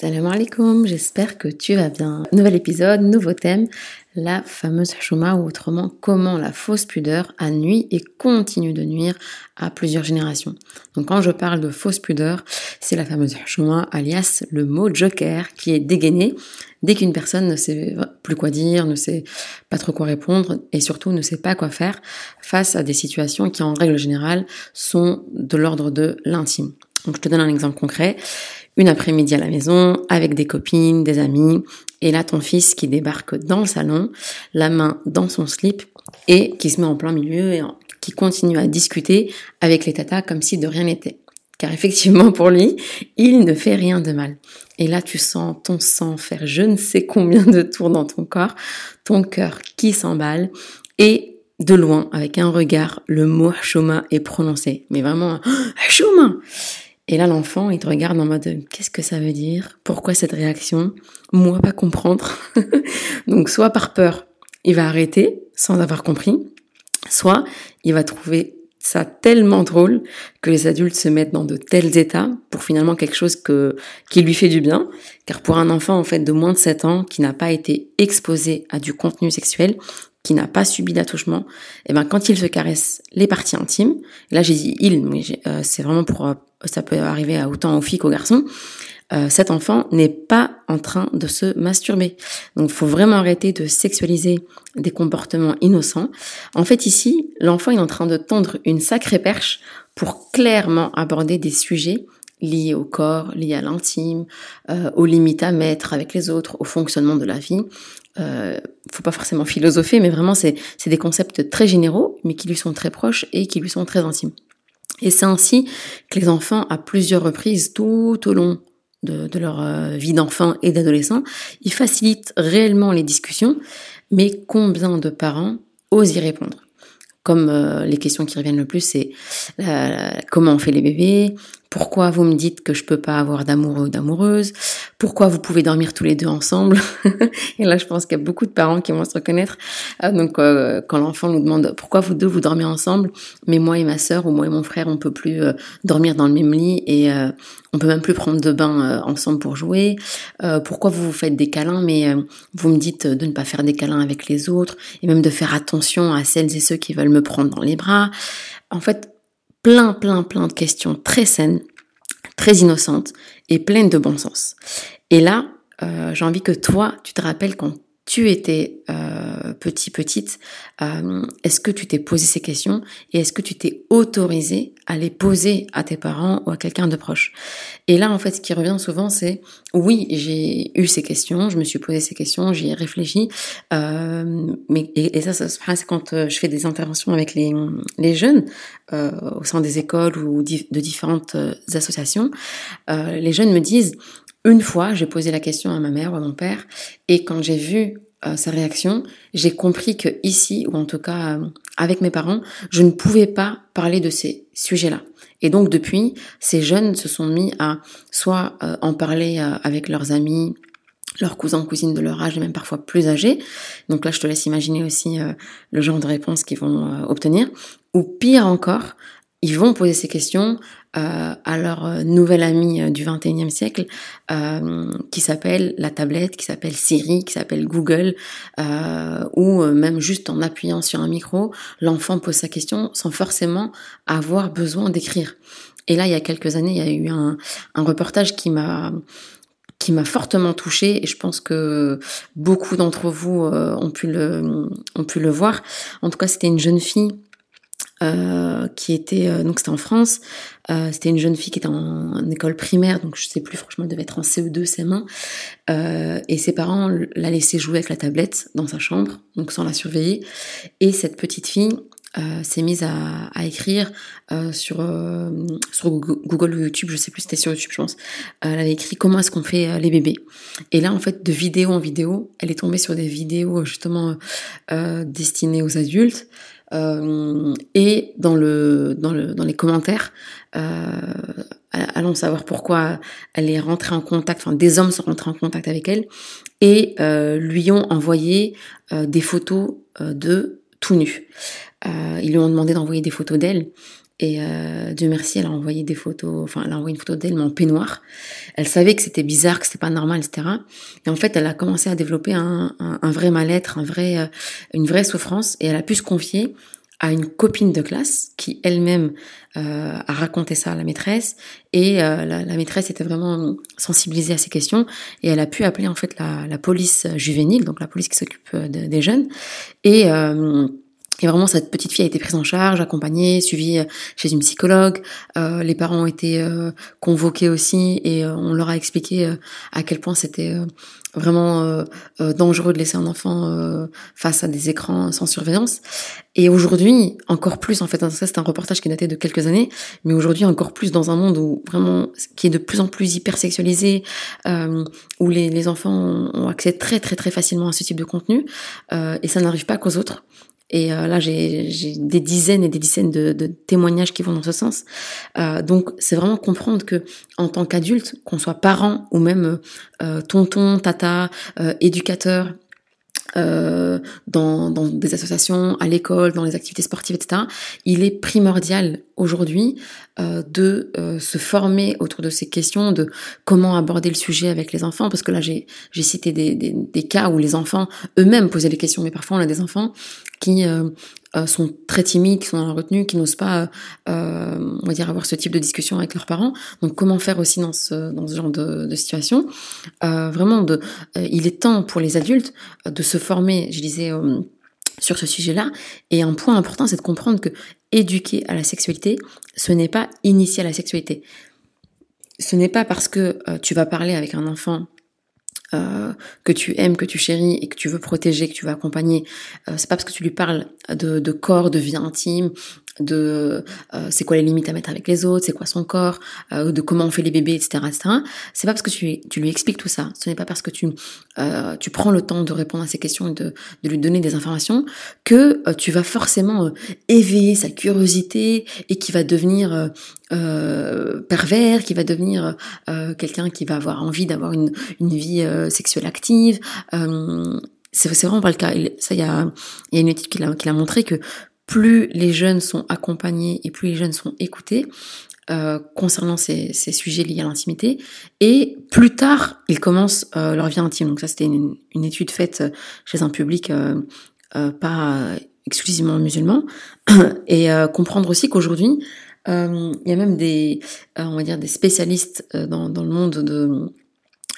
Salam alaikum, j'espère que tu vas bien. Nouvel épisode, nouveau thème, la fameuse chouma ou autrement comment la fausse pudeur a nuit et continue de nuire à plusieurs générations. Donc quand je parle de fausse pudeur, c'est la fameuse chouma alias le mot joker qui est dégainé dès qu'une personne ne sait plus quoi dire, ne sait pas trop quoi répondre et surtout ne sait pas quoi faire face à des situations qui en règle générale sont de l'ordre de l'intime. Donc je te donne un exemple concret une après-midi à la maison avec des copines, des amis, et là ton fils qui débarque dans le salon, la main dans son slip et qui se met en plein milieu et qui continue à discuter avec les tatas comme si de rien n'était. Car effectivement pour lui, il ne fait rien de mal. Et là tu sens ton sang faire je ne sais combien de tours dans ton corps, ton cœur qui s'emballe et de loin, avec un regard, le mot Shoma est prononcé. Mais vraiment, Shoma et là, l'enfant, il te regarde en mode qu'est-ce que ça veut dire? Pourquoi cette réaction? Moi, pas comprendre. Donc, soit par peur, il va arrêter sans avoir compris, soit il va trouver ça tellement drôle que les adultes se mettent dans de tels états pour finalement quelque chose qui lui fait du bien. Car pour un enfant, en fait, de moins de 7 ans, qui n'a pas été exposé à du contenu sexuel, qui n'a pas subi d'attouchement, et eh ben quand il se caresse les parties intimes, là j'ai dit il, mais euh, c'est vraiment pour euh, ça peut arriver à autant aux filles qu'aux garçons. Euh, cet enfant n'est pas en train de se masturber. Donc faut vraiment arrêter de sexualiser des comportements innocents. En fait ici, l'enfant est en train de tendre une sacrée perche pour clairement aborder des sujets liés au corps, liés à l'intime, euh, aux limites à mettre avec les autres, au fonctionnement de la vie. Euh, faut pas forcément philosopher, mais vraiment c'est des concepts très généraux, mais qui lui sont très proches et qui lui sont très intimes. Et c'est ainsi que les enfants, à plusieurs reprises, tout au long de, leur euh, vie d'enfant et d'adolescent, ils facilitent réellement les discussions, mais combien de parents osent y répondre? Comme euh, les questions qui reviennent le plus, c'est euh, comment on fait les bébés, pourquoi vous me dites que je peux pas avoir d'amoureux ou d'amoureuse? Pourquoi vous pouvez dormir tous les deux ensemble? Et là, je pense qu'il y a beaucoup de parents qui vont se reconnaître. Euh, donc, quand l'enfant nous demande pourquoi vous deux vous dormez ensemble, mais moi et ma sœur ou moi et mon frère, on peut plus dormir dans le même lit et on peut même plus prendre de bain ensemble pour jouer. pourquoi vous vous faites des câlins, mais vous me dites de ne pas faire des câlins avec les autres et même de faire attention à celles et ceux qui veulent me prendre dans les bras. En fait, plein, plein, plein de questions très saines, très innocentes et pleines de bon sens. Et là, euh, j'ai envie que toi, tu te rappelles quand tu étais euh, petit, petite, euh, est-ce que tu t'es posé ces questions et est-ce que tu t'es autorisé à les poser à tes parents ou à quelqu'un de proche? Et là, en fait, ce qui revient souvent, c'est oui, j'ai eu ces questions, je me suis posé ces questions, j'y ai réfléchi, euh, mais et, ça, ça se passe quand euh, je fais des interventions avec les, les jeunes au sein des écoles ou de différentes associations. les jeunes me disent une fois, j'ai posé la question à ma mère ou à mon père, et quand j'ai vu euh, sa réaction, j'ai compris que ici, ou en tout cas euh, avec mes parents, je ne pouvais pas parler de ces sujets-là. Et donc depuis, ces jeunes se sont mis à soit euh, en parler avec leurs amis, leurs cousins, cousines de leur âge, et même parfois plus âgés. Donc là, je te laisse imaginer aussi le genre de réponse qu'ils vont obtenir. Ou pire encore, ils vont poser ces questions euh, à leur euh, nouvelle amie euh, du 21e siècle qui s'appelle la tablette, qui s'appelle Siri, qui s'appelle Google, euh, ou même juste en appuyant sur un micro, l'enfant pose sa question sans forcément avoir besoin d'écrire. Et là, il y a quelques années, il y a eu un, un reportage qui m'a qui m'a fortement touchée et je pense que beaucoup d'entre vous ont pu le ont pu le voir. En tout cas, c'était une jeune fille euh, qui était euh, donc c'était en France. Euh, c'était une jeune fille qui était en, école primaire, donc je sais plus franchement, elle devait être en CE2, CM1. Euh, et ses parents la laissaient jouer avec la tablette dans sa chambre, donc sans la surveiller. Et cette petite fille s'est mise à, à écrire sur sur Google ou YouTube, je sais plus, c'était sur YouTube, je pense. elle avait écrit comment est-ce qu'on fait les bébés? Et là, en fait, de vidéo en vidéo, elle est tombée sur des vidéos justement destinées aux adultes. Et dans le dans le dans les commentaires, allons savoir pourquoi elle est rentrée en contact, enfin des hommes sont rentrés en contact avec elle et lui ont envoyé des photos de tout nu. Euh, ils lui ont demandé d'envoyer des photos d'elle. Et euh, Dieu merci, elle a envoyé des photos, enfin elle a envoyé une photo d'elle mais en peignoir. Elle savait que c'était bizarre, que c'était pas normal, etc. Et en fait, elle a commencé à développer un, vrai mal-être, euh, une vraie souffrance, et elle a pu se confier à une copine de classe qui elle-même euh, a raconté ça à la maîtresse et la, maîtresse était vraiment sensibilisée à ces questions et elle a pu appeler en fait la, police juvénile, donc la police qui s'occupe des jeunes et et vraiment, cette petite fille a été prise en charge, accompagnée, suivie euh, chez une psychologue. Euh, les parents ont été euh, convoqués aussi et euh, on leur a expliqué à quel point c'était vraiment dangereux de laisser un enfant face à des écrans sans surveillance. Et aujourd'hui, encore plus, en fait, ça c'est un reportage qui datait de quelques années, mais aujourd'hui encore plus dans un monde où vraiment qui est de plus en plus hyper sexualisé, où les, les, enfants ont accès très très très facilement à ce type de contenu, et ça n'arrive pas qu'aux autres. Et euh, là, j'ai des dizaines et des dizaines de, témoignages qui vont dans ce sens. Euh, donc, c'est vraiment comprendre que en tant qu'adulte, qu'on soit parent ou même euh, tonton, tata, éducateur, dans, des associations, à l'école, dans les activités sportives, etc. Il est primordial aujourd'hui euh, de euh, se former autour de ces questions, de comment aborder le sujet avec les enfants, parce que là j'ai cité des, des, cas où les enfants eux-mêmes posaient des questions, mais parfois on a des enfants qui euh, sont très timides, qui sont dans la retenue, qui n'osent pas, on va dire, avoir ce type de discussion avec leurs parents. Donc, comment faire aussi dans ce dans ce genre de, de situation? Vraiment, de, il est temps pour les adultes de se former. Je disais sur ce sujet-là. Et un point important, c'est de comprendre que éduquer à la sexualité, ce n'est pas initier à la sexualité. Ce n'est pas parce que tu vas parler avec un enfant euh, que tu aimes, que tu chéris et que tu veux protéger, que tu veux accompagner, euh, c'est pas parce que tu lui parles de corps, de vie intime, de euh, c'est quoi les limites à mettre avec les autres, c'est quoi son corps, euh, de comment on fait les bébés, etc., etc. C'est pas parce que tu, tu lui expliques tout ça. Ce n'est pas parce que tu euh, tu prends le temps de répondre à ces questions et de, de lui donner des informations que tu vas forcément éveiller sa curiosité et qui va devenir pervers, qui va devenir quelqu'un qui va avoir envie d'avoir une, une vie sexuelle active. c'est vraiment pas le cas. Ça, il y a, y a une étude qui l'a montré que plus les jeunes sont accompagnés et plus les jeunes sont écoutés euh, concernant ces, sujets liés à l'intimité, et plus tard, ils commencent euh, leur vie intime. Donc ça, c'était une, étude faite euh, chez un public pas exclusivement musulman, et comprendre aussi qu'aujourd'hui, il y a même des, on va dire, des spécialistes dans le monde de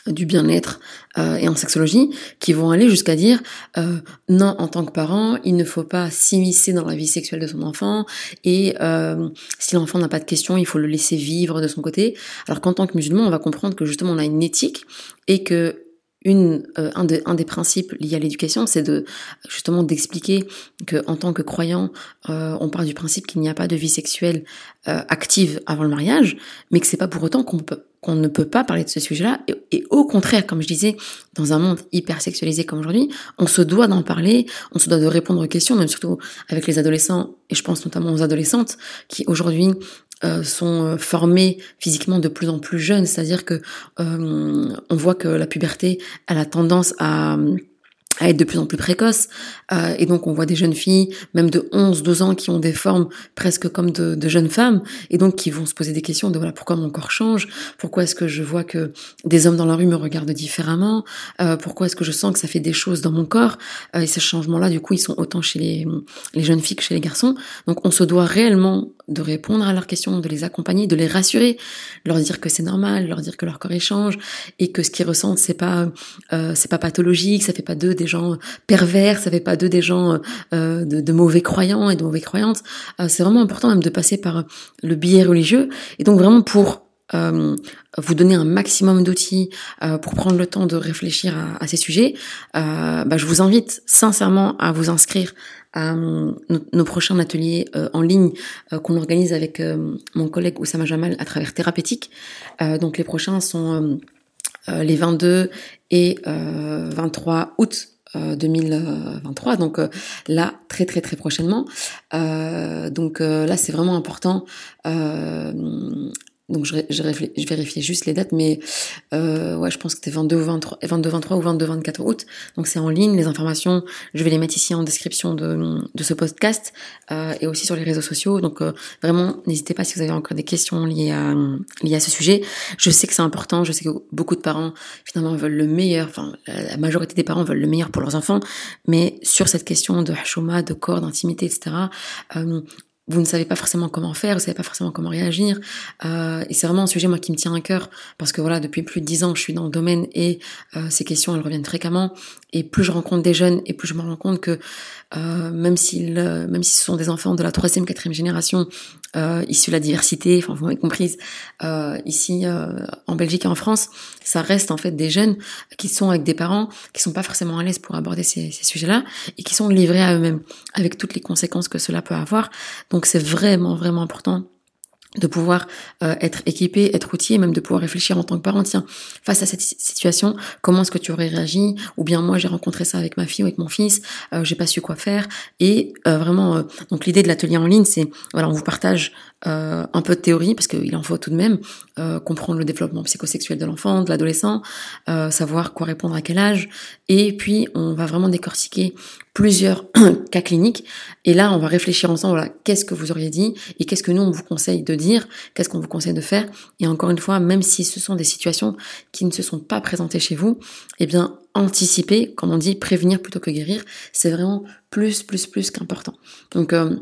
du bien-être euh, et en sexologie qui vont aller jusqu'à dire euh, non en tant que parent il ne faut pas s'immiscer dans la vie sexuelle de son enfant et euh, si l'enfant n'a pas de questions il faut le laisser vivre de son côté. Alors qu'en tant que musulman on va comprendre que justement on a une éthique et que une, un, de, un, des principes liés à l'éducation, c'est de justement d'expliquer que en tant que croyant, on part du principe qu'il n'y a pas de vie sexuelle active avant le mariage, mais que c'est pas pour autant qu'on peut qu'on ne peut pas parler de ce sujet-là. Et, au contraire, comme je disais, dans un monde hyper sexualisé comme aujourd'hui, on se doit d'en parler, on se doit de répondre aux questions, même surtout avec les adolescents, et je pense notamment aux adolescentes, qui aujourd'hui euh, sont euh, formées physiquement de plus en plus jeunes. C'est-à-dire que euh, on voit que la puberté, elle a tendance à à être de plus en plus précoce. Euh, et donc on voit des jeunes filles, même de 11, 12 ans, qui ont des formes presque comme de, jeunes femmes, et donc qui vont se poser des questions de voilà pourquoi mon corps change, pourquoi est-ce que je vois que des hommes dans la rue me regardent différemment, euh, pourquoi est-ce que je sens que ça fait des choses dans mon corps, euh, et ces changements-là, du coup, ils sont autant chez les, les jeunes filles que chez les garçons. Donc on se doit réellement de répondre à leurs questions, de les accompagner, de les rassurer, leur dire que c'est normal, leur dire que leur corps échange, et que ce qu'ils ressentent, c'est pas, euh, c'est pas pathologique, ça fait pas d'eux des gens pervers, ça fait pas d'eux des gens euh, de, de, mauvais croyants et de mauvais croyantes. Euh, c'est vraiment important même de passer par le biais religieux et donc vraiment pour euh, vous donner un maximum d'outils euh, pour prendre le temps de réfléchir à, à ces sujets, euh, bah, je vous invite sincèrement à vous inscrire à nos, prochains ateliers en ligne qu'on organise avec mon collègue Oussama Jamal à travers Thérapeutique. donc les prochains sont les 22 et 23 août 2023 donc là très très très prochainement donc là c'est vraiment important donc je, je, je vérifiais juste les dates, mais euh, ouais, je pense que c'était 22 ou 23, 22, 23 ou 22, 24 août. Donc c'est en ligne. Les informations, je vais les mettre ici en description de, de ce podcast euh, et aussi sur les réseaux sociaux. Donc euh, vraiment, n'hésitez pas si vous avez encore des questions liées à liées à ce sujet. Je sais que c'est important. Je sais que beaucoup de parents finalement veulent le meilleur. Enfin, la majorité des parents veulent le meilleur pour leurs enfants, mais sur cette question de hashoma, de corps, d'intimité, etc. Vous ne savez pas forcément comment faire, vous savez pas forcément comment réagir. Euh, et c'est vraiment un sujet moi qui me tient à cœur parce que voilà depuis plus de dix ans je suis dans le domaine et euh, ces questions elles reviennent fréquemment. Et plus je rencontre des jeunes et plus je me rends compte que euh, même s'ils même si ce sont des enfants de la troisième quatrième génération euh, de la diversité, enfin vous m'avez comprise, euh, ici en Belgique et en France, ça reste en fait des jeunes qui sont avec des parents qui sont pas forcément à l'aise pour aborder ces, ces sujets-là et qui sont livrés à eux-mêmes avec toutes les conséquences que cela peut avoir. Donc c'est vraiment, vraiment important de pouvoir euh, être équipé, être outillé, même de pouvoir réfléchir en tant que parent, tiens, face à cette situation, comment est-ce que tu aurais réagi? Ou bien moi j'ai rencontré ça avec ma fille ou avec mon fils, euh, j'ai pas su quoi faire. Et euh, vraiment, donc l'idée de l'atelier en ligne, c'est voilà, on vous partage un peu de théorie parce qu'il en faut tout de même comprendre le développement psychosexuel de l'enfant, de l'adolescent, savoir quoi répondre à quel âge, et puis on va vraiment décortiquer plusieurs cas cliniques. Et là, on va réfléchir ensemble, qu'est-ce que vous auriez dit et qu'est-ce que nous, on vous conseille de dire, qu'est-ce qu'on vous conseille de faire. Et encore une fois, même si ce sont des situations qui ne se sont pas présentées chez vous, eh bien, anticiper, comme on dit, prévenir plutôt que guérir, c'est vraiment plus, plus, plus qu'important. Donc, euh,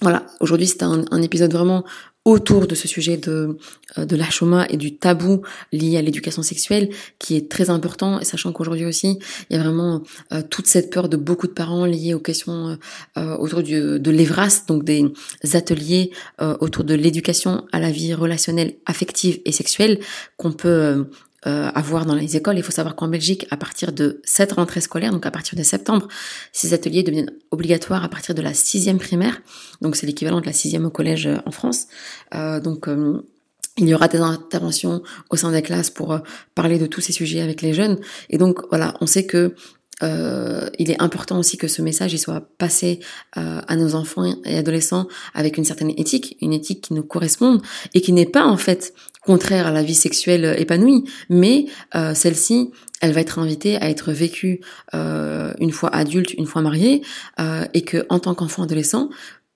voilà, aujourd'hui c'était un, épisode vraiment autour de ce sujet de, euh, de l'achoma et du tabou lié à l'éducation sexuelle qui est très important, et sachant qu'aujourd'hui aussi, il y a vraiment euh, toute cette peur de beaucoup de parents liées aux questions euh, autour du, de l'EVRAS, donc des ateliers autour de l'éducation à la vie relationnelle, affective et sexuelle qu'on peut euh, à voir dans les écoles. Il faut savoir qu'en Belgique, à partir de cette rentrée scolaire, donc à partir de septembre, ces ateliers deviennent obligatoires à partir de la sixième primaire. Donc c'est l'équivalent de la sixième au collège euh, en France. Euh, donc il y aura des interventions au sein des classes pour parler de tous ces sujets avec les jeunes. Et donc voilà, on sait que euh, il est important aussi que ce message il soit passé euh, à nos enfants et adolescents avec une certaine éthique, une éthique qui nous corresponde et qui n'est pas en fait contraire à la vie sexuelle épanouie, mais euh, celle-ci, elle va être invitée à être vécue une fois adulte, une fois mariée, et que en tant qu'enfant adolescent,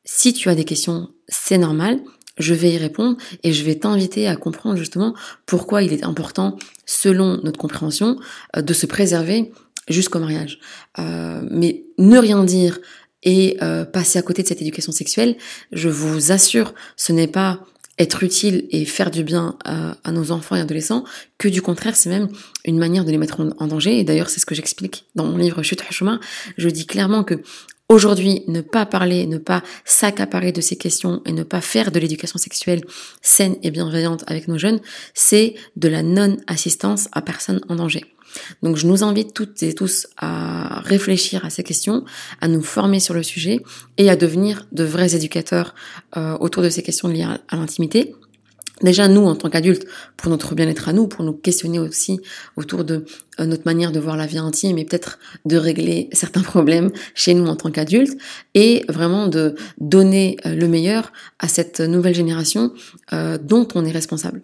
si tu as des questions, c'est normal, je vais y répondre et je vais t'inviter à comprendre justement pourquoi il est important, selon notre compréhension, de se préserver jusqu'au mariage. Euh, mais ne rien dire et euh, passer à côté de cette éducation sexuelle, je vous assure, ce n'est pas être utile et faire du bien à, nos enfants et adolescents, que du contraire, c'est même une manière de les mettre en, danger. Et d'ailleurs, c'est ce que j'explique dans mon livre Chute à chemin. Je dis clairement que Aujourd'hui, ne pas parler, ne pas s'accaparer de ces questions et ne pas faire de l'éducation sexuelle saine et bienveillante avec nos jeunes, c'est de la non-assistance à personne en danger. Donc je nous invite toutes et tous à réfléchir à ces questions, à nous former sur le sujet et à devenir de vrais éducateurs euh, autour de ces questions liées à l'intimité. Déjà nous en tant qu'adultes pour notre bien-être à nous pour nous questionner aussi autour de notre manière de voir la vie intime et peut-être de régler certains problèmes chez nous en tant qu'adultes et vraiment de donner euh, le meilleur à cette nouvelle génération euh, dont on est responsable.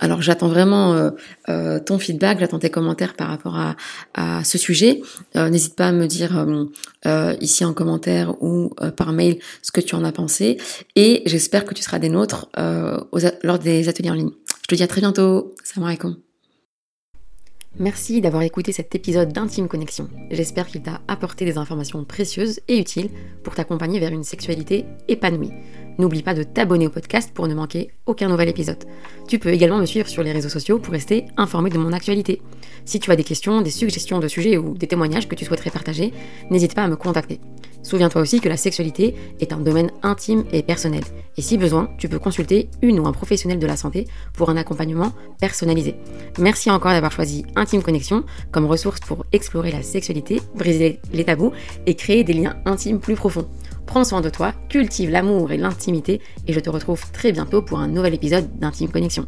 alors j'attends vraiment ton feedback, j'attends tes commentaires par rapport à, à ce sujet. N'hésite pas à me dire ici en commentaire ou par mail ce que tu en as pensé et j'espère que tu seras des nôtres lors des ateliers en ligne. Je te dis à très bientôt. Salam alaikum. Merci d'avoir écouté cet épisode d'Intime Connexion. J'espère qu'il t'a apporté des informations précieuses et utiles pour t'accompagner vers une sexualité épanouie. N'oublie pas de t'abonner au podcast pour ne manquer aucun nouvel épisode. Tu peux également me suivre sur les réseaux sociaux pour rester informé de mon actualité. Si tu as des questions, des suggestions de sujets ou des témoignages que tu souhaiterais partager, n'hésite pas à me contacter. Souviens-toi aussi que la sexualité est un domaine intime et personnel. Et si besoin, tu peux consulter une ou un professionnel de la santé pour un accompagnement personnalisé. Merci encore d'avoir choisi Intime Connexion comme ressource pour explorer la sexualité, briser les tabous et créer des liens intimes plus profonds. Prends soin de toi, cultive l'amour et l'intimité et je te retrouve très bientôt pour un nouvel épisode d'Intime Connexion.